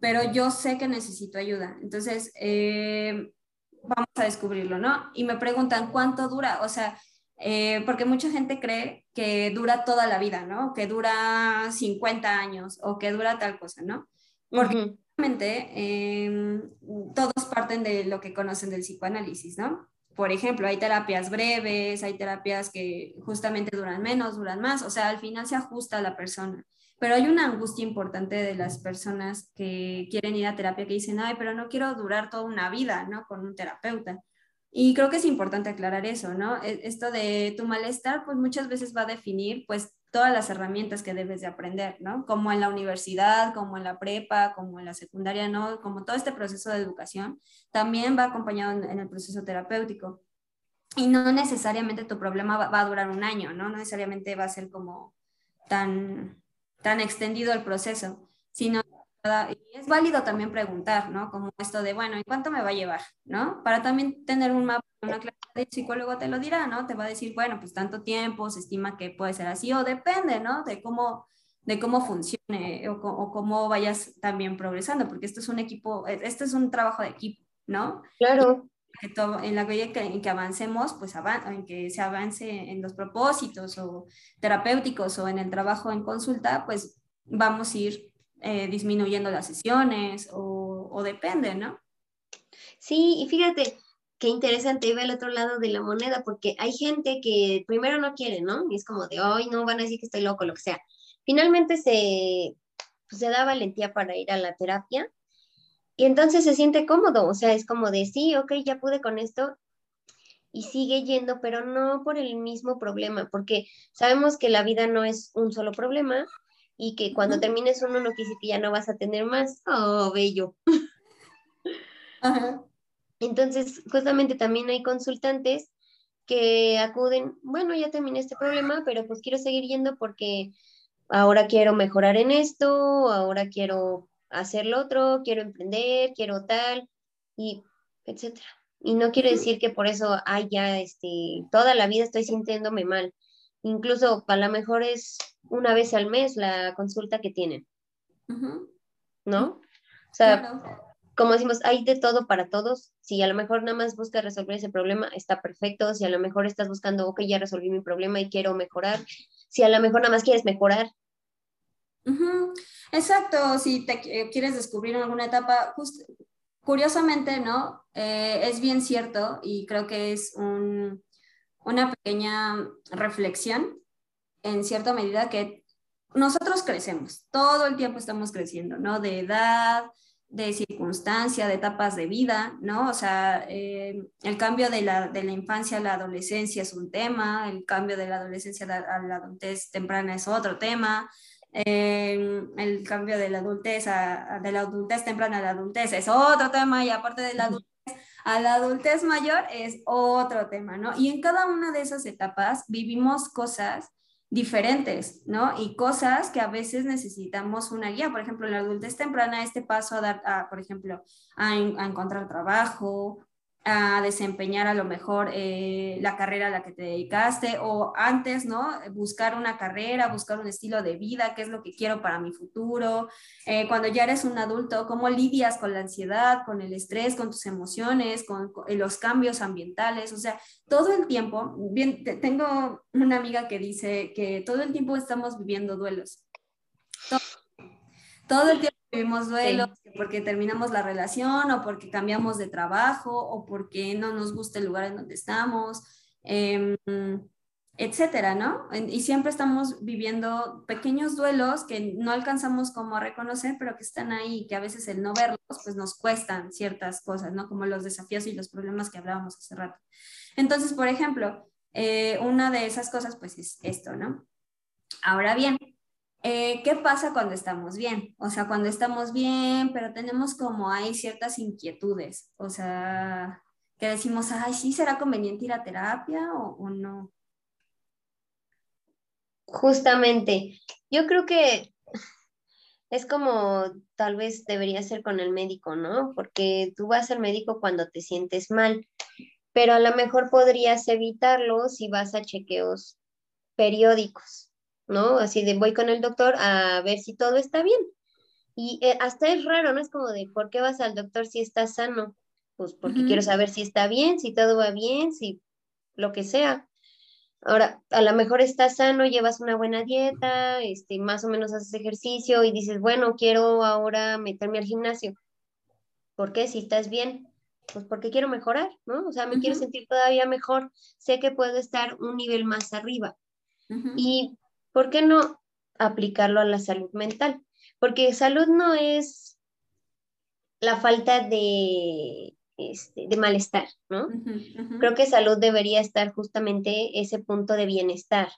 pero yo sé que necesito ayuda. Entonces, eh, vamos a descubrirlo, ¿no? Y me preguntan, ¿cuánto dura? O sea, eh, porque mucha gente cree que dura toda la vida, ¿no? Que dura 50 años o que dura tal cosa, ¿no? Porque eh, todos parten de lo que conocen del psicoanálisis, ¿no? Por ejemplo, hay terapias breves, hay terapias que justamente duran menos, duran más, o sea, al final se ajusta a la persona. Pero hay una angustia importante de las personas que quieren ir a terapia que dicen, ay, pero no quiero durar toda una vida, ¿no? Con un terapeuta. Y creo que es importante aclarar eso, ¿no? E, esto de tu malestar, pues muchas veces va a definir, pues, todas las herramientas que debes de aprender, ¿no? Como en la universidad, como en la prepa, como en la secundaria, ¿no? Como todo este proceso de educación, también va acompañado en, el proceso terapéutico. Y no necesariamente tu problema va, a durar un año, ¿no? No necesariamente va a ser como tan, tan extendido el proceso, sino y es válido también preguntar, ¿no? Como esto de, bueno, ¿y cuánto me va a llevar? ¿No? Para también tener un mapa, una clase el psicólogo te lo dirá, ¿no? Te va a decir, bueno, pues tanto tiempo, se estima que puede ser así, o depende, ¿no? De cómo, de cómo funcione o, o cómo vayas también progresando, porque esto es un equipo, este es un trabajo de equipo, ¿no? Claro que todo, en la medida que, en que avancemos, pues en que se avance en los propósitos o terapéuticos o en el trabajo en consulta, pues vamos a ir eh, disminuyendo las sesiones o, o, depende, ¿no? Sí, y fíjate qué interesante iba el otro lado de la moneda, porque hay gente que primero no quiere, ¿no? Y es como de, ay, no, van a decir que estoy loco, lo que sea. Finalmente se, pues, se da valentía para ir a la terapia y entonces se siente cómodo, o sea, es como de, sí, ok, ya pude con esto y sigue yendo, pero no por el mismo problema, porque sabemos que la vida no es un solo problema y que cuando termines uno no que ya no vas a tener más. Oh, bello. Entonces, justamente también hay consultantes que acuden, bueno, ya terminé este problema, pero pues quiero seguir yendo porque ahora quiero mejorar en esto, ahora quiero hacer lo otro, quiero emprender, quiero tal, y etcétera. Y no quiere decir que por eso, ay, ya, este, toda la vida estoy sintiéndome mal. Incluso a lo mejor es una vez al mes la consulta que tienen. ¿No? O sea, como decimos, hay de todo para todos. Si a lo mejor nada más buscas resolver ese problema, está perfecto. Si a lo mejor estás buscando, ok, ya resolví mi problema y quiero mejorar. Si a lo mejor nada más quieres mejorar, Exacto, si te eh, quieres descubrir en alguna etapa, curiosamente, ¿no? Eh, es bien cierto y creo que es una pequeña reflexión en cierta medida que nosotros crecemos, todo el tiempo estamos creciendo, ¿no? De edad, de circunstancia, de etapas de vida, ¿no? O sea, eh, el cambio de la, de la, infancia a la adolescencia es un tema, el cambio de la adolescencia a la adultez temprana es otro tema, el cambio de la adultez a, de la adultez temprana a la adultez es otro tema y aparte de la adultez a la adultez mayor es otro tema, ¿no? Y en cada una de esas etapas vivimos cosas diferentes, ¿no? Y cosas que a veces necesitamos una guía. Por ejemplo, en la adultez temprana, este paso a dar, a, por ejemplo, a, a encontrar trabajo, a desempeñar a lo mejor eh, la carrera a la que te dedicaste o antes, ¿no? Buscar una carrera, buscar un estilo de vida, qué es lo que quiero para mi futuro. Eh, cuando ya eres un adulto, cómo lidias con la ansiedad, con el estrés, con tus emociones, con, los cambios ambientales, o sea, todo el tiempo, bien, tengo una amiga que dice que todo el tiempo estamos viviendo duelos. todo el tiempo vivimos duelos porque terminamos la relación o porque cambiamos de trabajo o porque no nos gusta el lugar en donde estamos, eh, etcétera, ¿no? Y siempre estamos viviendo pequeños duelos que no alcanzamos como a reconocer, pero que están ahí, que a veces el no verlos, pues nos cuestan ciertas cosas, ¿no? Como los desafíos y los problemas que hablábamos hace rato. Entonces, por ejemplo, eh, una de esas cosas, pues es esto, ¿no? Ahora bien, eh, ¿Qué pasa cuando estamos bien? O sea, cuando estamos bien, pero tenemos como hay ciertas inquietudes, o sea, que decimos, ay, sí, ¿será conveniente ir a terapia o, o no? Justamente, yo creo que es como tal vez debería ser con el médico, ¿no? Porque tú vas al médico cuando te sientes mal, pero a lo mejor podrías evitarlo si vas a chequeos periódicos. ¿No? Así de voy con el doctor a ver si todo está bien. Y eh, hasta es raro, ¿no? Es como de, ¿por qué vas al doctor si estás sano? Pues porque quiero saber si está bien, si todo va bien, si lo que sea. Ahora, a lo mejor estás sano, llevas una buena dieta, este, más o menos haces ejercicio y dices, bueno, quiero ahora meterme al gimnasio. ¿Por qué? Si estás bien, pues porque quiero mejorar, ¿no? O sea, me quiero sentir todavía mejor, sé que puedo estar un nivel más arriba. Y ¿por qué no aplicarlo a la salud mental? Porque salud no es la falta de, este, de malestar, ¿no? Creo que salud debería estar justamente ese punto de bienestar,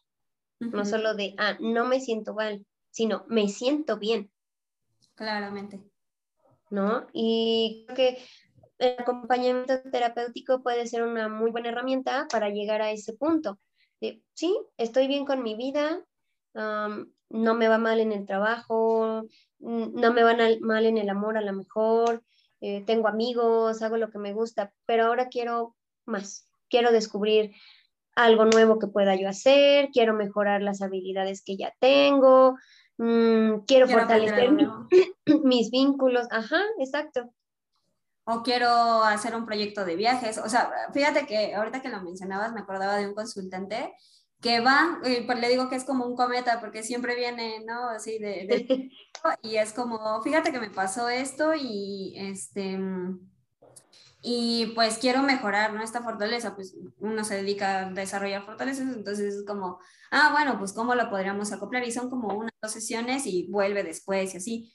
no solo de, ah, no me siento mal, sino me siento bien. Claramente. ¿No? Y creo que el acompañamiento terapéutico puede ser una muy buena herramienta para llegar a ese punto. De, sí, estoy bien con mi vida, no me va mal en el trabajo, no me va mal en el amor a lo mejor, eh, tengo amigos, hago lo que me gusta, pero ahora quiero más, quiero descubrir algo nuevo que pueda yo hacer, quiero mejorar las habilidades que ya tengo, mm, quiero, fortalecer mis vínculos, ajá, exacto. O quiero hacer un proyecto de viajes, o sea, fíjate que ahorita que lo mencionabas me acordaba de un consultante que va, eh, pues le digo que es como un cometa porque siempre viene, ¿no? Así de, de y es como, fíjate que me pasó esto y este y pues quiero mejorar, ¿no? Esta fortaleza, pues uno se dedica a desarrollar fortalezas, entonces es como, ah, bueno, pues cómo lo podríamos acoplar y son como unas dos sesiones y vuelve después y así.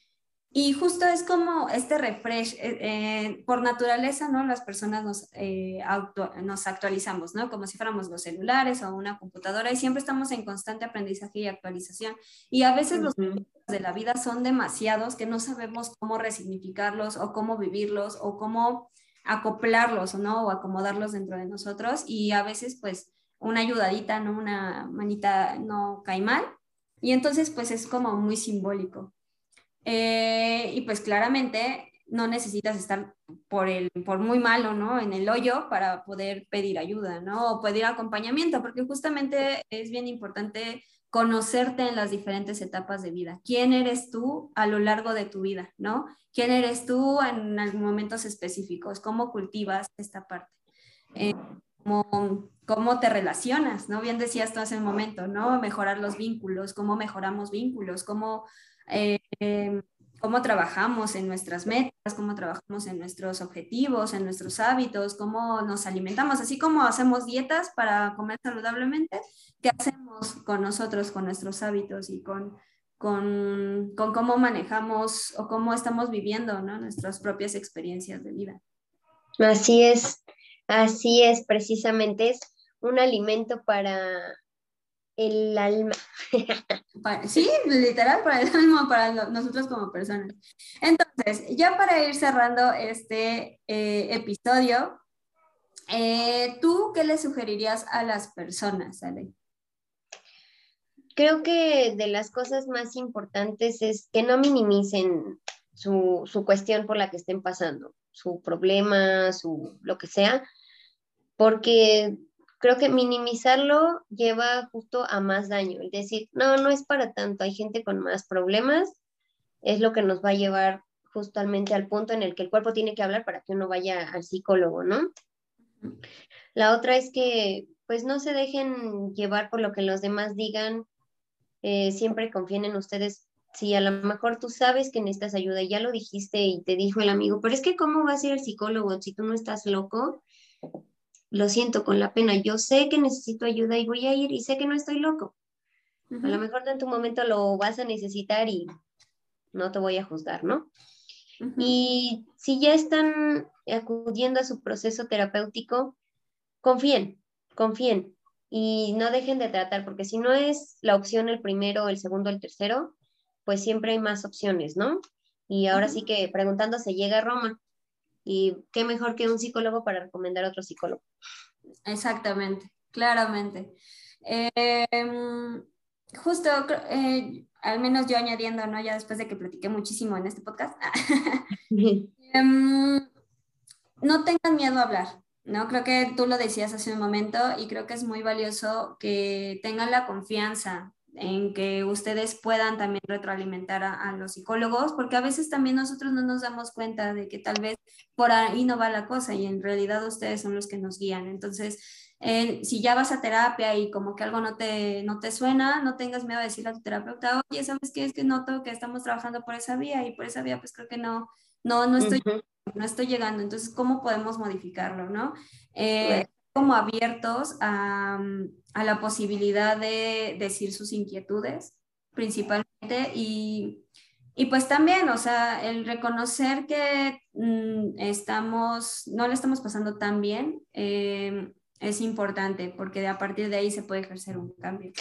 Y justo es como este refresh, eh, eh, por naturaleza, ¿no? Las personas nos, eh, nos actualizamos, ¿no? Como si fuéramos los celulares o una computadora y siempre estamos en constante aprendizaje y actualización. Y a veces los de la vida son demasiados que no sabemos cómo resignificarlos o cómo vivirlos o cómo acoplarlos, ¿no? O acomodarlos dentro de nosotros y a veces, pues, una ayudadita, ¿no? Una manita no cae mal. Y entonces, pues, es como muy simbólico. Eh, y pues claramente no necesitas estar por, el, por muy malo, ¿no? En el hoyo para poder pedir ayuda, ¿no? O pedir acompañamiento, porque justamente es bien importante conocerte en las diferentes etapas de vida. ¿Quién eres tú a lo largo de tu vida, ¿no? ¿Quién eres tú en momentos específicos? ¿Cómo cultivas esta parte? Eh, cómo, cómo, te relacionas, ¿no? Bien decías tú hace un momento, ¿no? Mejorar los vínculos, cómo mejoramos vínculos, cómo eh, cómo trabajamos en nuestras metas, cómo trabajamos en nuestros objetivos, en nuestros hábitos, cómo nos alimentamos, así como hacemos dietas para comer saludablemente, ¿qué hacemos con nosotros, con nuestros hábitos y con, con, con cómo manejamos o cómo estamos viviendo ¿no? nuestras propias experiencias de vida? Así es, así es, precisamente es un alimento para el alma. sí, literal, para el alma, para nosotros como personas. Entonces, ya para ir cerrando este eh, episodio, eh, ¿tú qué le sugerirías a las personas, Ale? Creo que de las cosas más importantes es que no minimicen su, su cuestión por la que estén pasando, su problema, su lo que sea, porque creo que minimizarlo lleva justo a más daño. Es decir, no, no es para tanto, hay gente con más problemas, es lo que nos va a llevar justamente al punto en el que el cuerpo tiene que hablar para que uno vaya al psicólogo, ¿no? La otra es que pues no se dejen llevar por lo que los demás digan, eh, siempre confíen en ustedes. Si a lo mejor tú sabes que necesitas ayuda ya lo dijiste y te dijo el amigo, pero es que ¿cómo vas a ir al psicólogo si tú no estás loco? Lo siento con la pena, yo sé que necesito ayuda y voy a ir y sé que no estoy loco. A lo mejor en tu momento lo vas a necesitar y no te voy a juzgar, ¿no? Y si ya están acudiendo a su proceso terapéutico, confíen, confíen y no dejen de tratar, porque si no es la opción el primero, el segundo, el tercero, pues siempre hay más opciones, ¿no? Y ahora sí que preguntando se llega a Roma. Y qué mejor que un psicólogo para recomendar a otro psicólogo. Exactamente, claramente. Em, justo, eh, al menos yo añadiendo, ¿no? Ya después de que platiqué muchísimo en este podcast, em, no tengan miedo a hablar, ¿no? Creo que tú lo decías hace un momento y creo que es muy valioso que tengan la confianza en que ustedes puedan también retroalimentar a, los psicólogos, porque a veces también nosotros no nos damos cuenta de que tal vez por ahí no va la cosa y en realidad ustedes son los que nos guían. Entonces, eh, si ya vas a terapia y como que algo no te, no te suena, no tengas miedo de decirle a tu terapeuta, oye, ¿sabes qué? Es que noto que estamos trabajando por esa vía y por esa vía pues creo que no, no, no estoy, no estoy llegando. Entonces, ¿cómo podemos modificarlo, no? Eh, como abiertos a, a, la posibilidad de decir sus inquietudes principalmente y, y pues también, o sea, el reconocer que mm, estamos, no le estamos pasando tan bien em, es importante porque a partir de ahí se puede ejercer un cambio.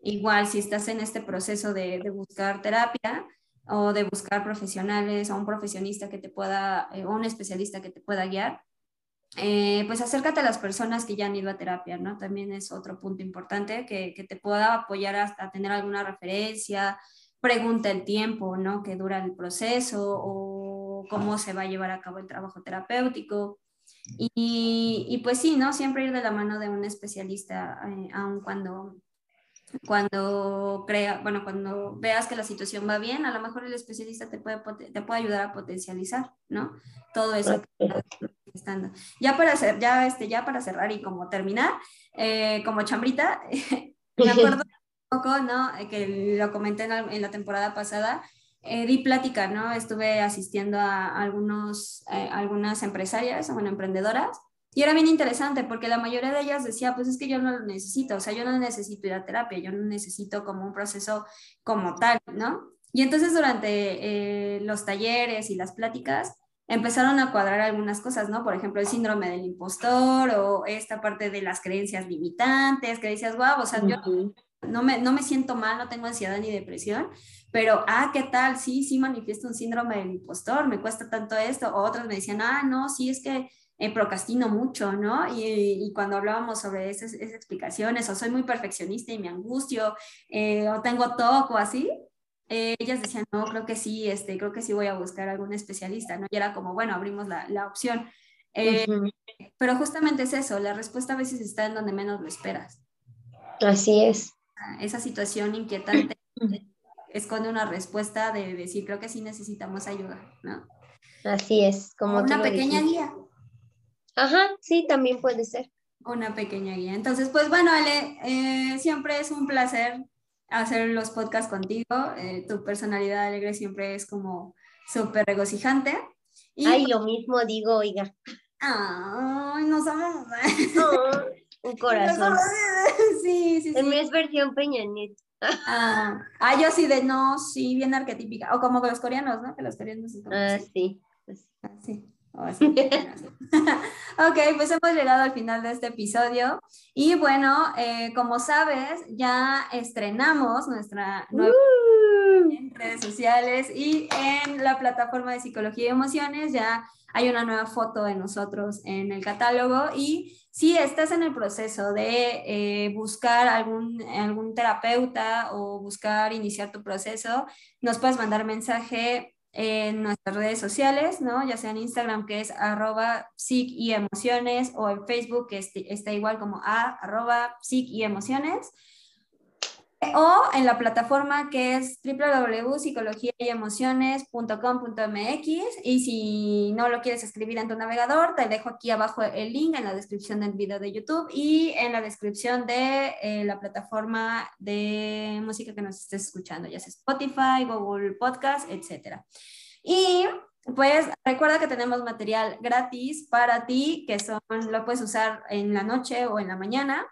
Igual, si estás en este proceso de, de buscar terapia, o de buscar profesionales o un profesionista que te pueda, eh, o un especialista que te pueda guiar, eh, pues acércate a las personas que ya han ido a terapia, ¿no? También es otro punto importante que, que te pueda apoyar a, tener alguna referencia, pregunta el tiempo, ¿no? Que dura el proceso o cómo se va a llevar a cabo el trabajo terapéutico. Y, y pues sí, ¿no? Siempre ir de la mano de un especialista, eh, aun cuando cuando crea, bueno, cuando veas que la situación va bien, a lo mejor el especialista te puede, te puede ayudar a potencializar, ¿no? Todo eso estando. Ya para hacer, ya este, ya para cerrar y como terminar, eh, como chambrita, me acuerdo un poco, ¿no? Que lo comenté en la, temporada pasada, eh, di plática, ¿no? Estuve asistiendo a algunos, eh, algunas empresarias, bueno, emprendedoras, y era bien interesante porque la mayoría de ellas decía, pues es que yo no lo necesito, o sea, yo no necesito ir a terapia, yo no necesito como un proceso como tal, ¿no? Y entonces durante eh, los talleres y las pláticas empezaron a cuadrar algunas cosas, ¿no? Por ejemplo, el síndrome del impostor o esta parte de las creencias limitantes, que decías, wow, o sea, yo no me, no me siento mal, no tengo ansiedad ni depresión, pero, ah, ¿qué tal? Sí, sí manifiesto un síndrome del impostor, me cuesta tanto esto. O otras me decían, ah, no, sí, es que eh, procrastino mucho, ¿no? Y, cuando hablábamos sobre esas, explicaciones, o soy muy perfeccionista y me angustio, eh, o tengo toco así, eh, ellas decían, no, creo que sí, este, creo que sí voy a buscar algún especialista, ¿no? Y era como, bueno, abrimos la, la opción. Pero justamente es eso, la respuesta a veces está en donde menos lo esperas. Así es. Esa situación inquietante esconde una respuesta de decir, creo que sí necesitamos ayuda, ¿no? Así es, como una pequeña guía. Ajá, sí, también puede ser. Una pequeña guía. Entonces, pues bueno, Ale, eh, siempre es un placer hacer los podcasts contigo. Eh, tu personalidad alegre siempre es como súper regocijante. Y, Ay, lo mismo digo, oiga. Ay, nos amamos. un corazón. Sí, sí, sí. En mi es versión Peña Nieto. Ah, ah, yo sí de no, sí, bien arquetípica. O como los coreanos, ¿no? Que los coreanos. Ah, sí. Ah, sí. ok, pues hemos llegado al final de este episodio. Y bueno, eh, como sabes, ya estrenamos nuestra nueva uh. en redes sociales y en la plataforma de psicología y emociones ya hay una nueva foto de nosotros en el catálogo. Y si estás en el proceso de eh, buscar algún, algún terapeuta o buscar iniciar tu proceso, nos puedes mandar mensaje en nuestras redes sociales, ¿no? Ya sea en Instagram que es arroba psic y emociones o en Facebook que está igual como a arroba psic y emociones o en la plataforma que es www.psicologiayemociones.com.mx y si no lo quieres escribir en tu navegador, te dejo aquí abajo el link en la descripción del video de YouTube y en la descripción de eh, la plataforma de música que nos estés escuchando, ya sea Spotify, Google Podcast, etc. Y pues recuerda que tenemos material gratis para ti, que son, lo puedes usar en la noche o en la mañana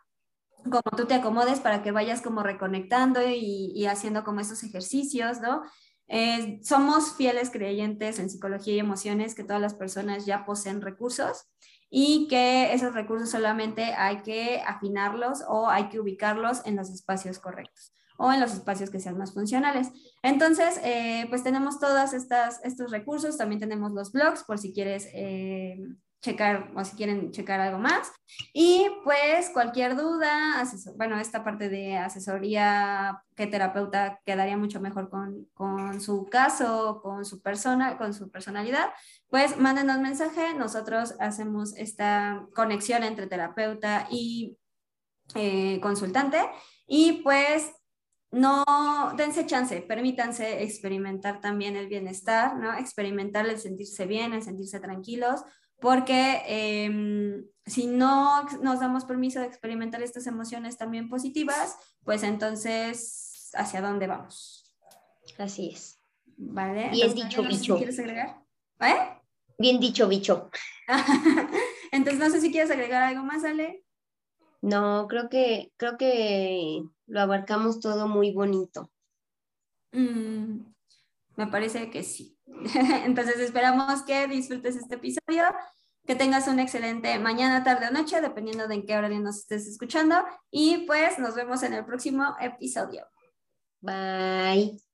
como tú te acomodes para que vayas como reconectando y, haciendo como esos ejercicios, ¿no? Eh, somos fieles creyentes en psicología y emociones que todas las personas ya poseen recursos y que esos recursos solamente hay que afinarlos o hay que ubicarlos en los espacios correctos o en los espacios que sean más funcionales. Entonces, eh, pues tenemos todos estos recursos, también tenemos los blogs por si quieres eh, checar o si quieren checar algo más. Y pues cualquier duda, bueno, esta parte de asesoría, qué terapeuta quedaría mucho mejor con, con, su caso, con su persona, con su personalidad, pues mándenos mensaje, nosotros hacemos esta conexión entre terapeuta y eh, consultante y pues no dense chance, permítanse experimentar también el bienestar, ¿no? Experimentar el sentirse bien, el sentirse tranquilos, porque em, si no nos damos permiso de experimentar estas emociones también positivas, pues entonces, ¿hacia dónde vamos? Así es. Vale. Bien dicho, bicho. ¿Quieres agregar? ¿Eh? Bien dicho, bicho. entonces, no sé si quieres agregar algo más, Ale. No, creo que, creo que lo abarcamos todo muy bonito. Mm, me parece que sí. Entonces esperamos que disfrutes este episodio, que tengas una excelente mañana, tarde o noche, dependiendo de en qué horario nos estés escuchando. Y pues nos vemos en el próximo episodio. Bye.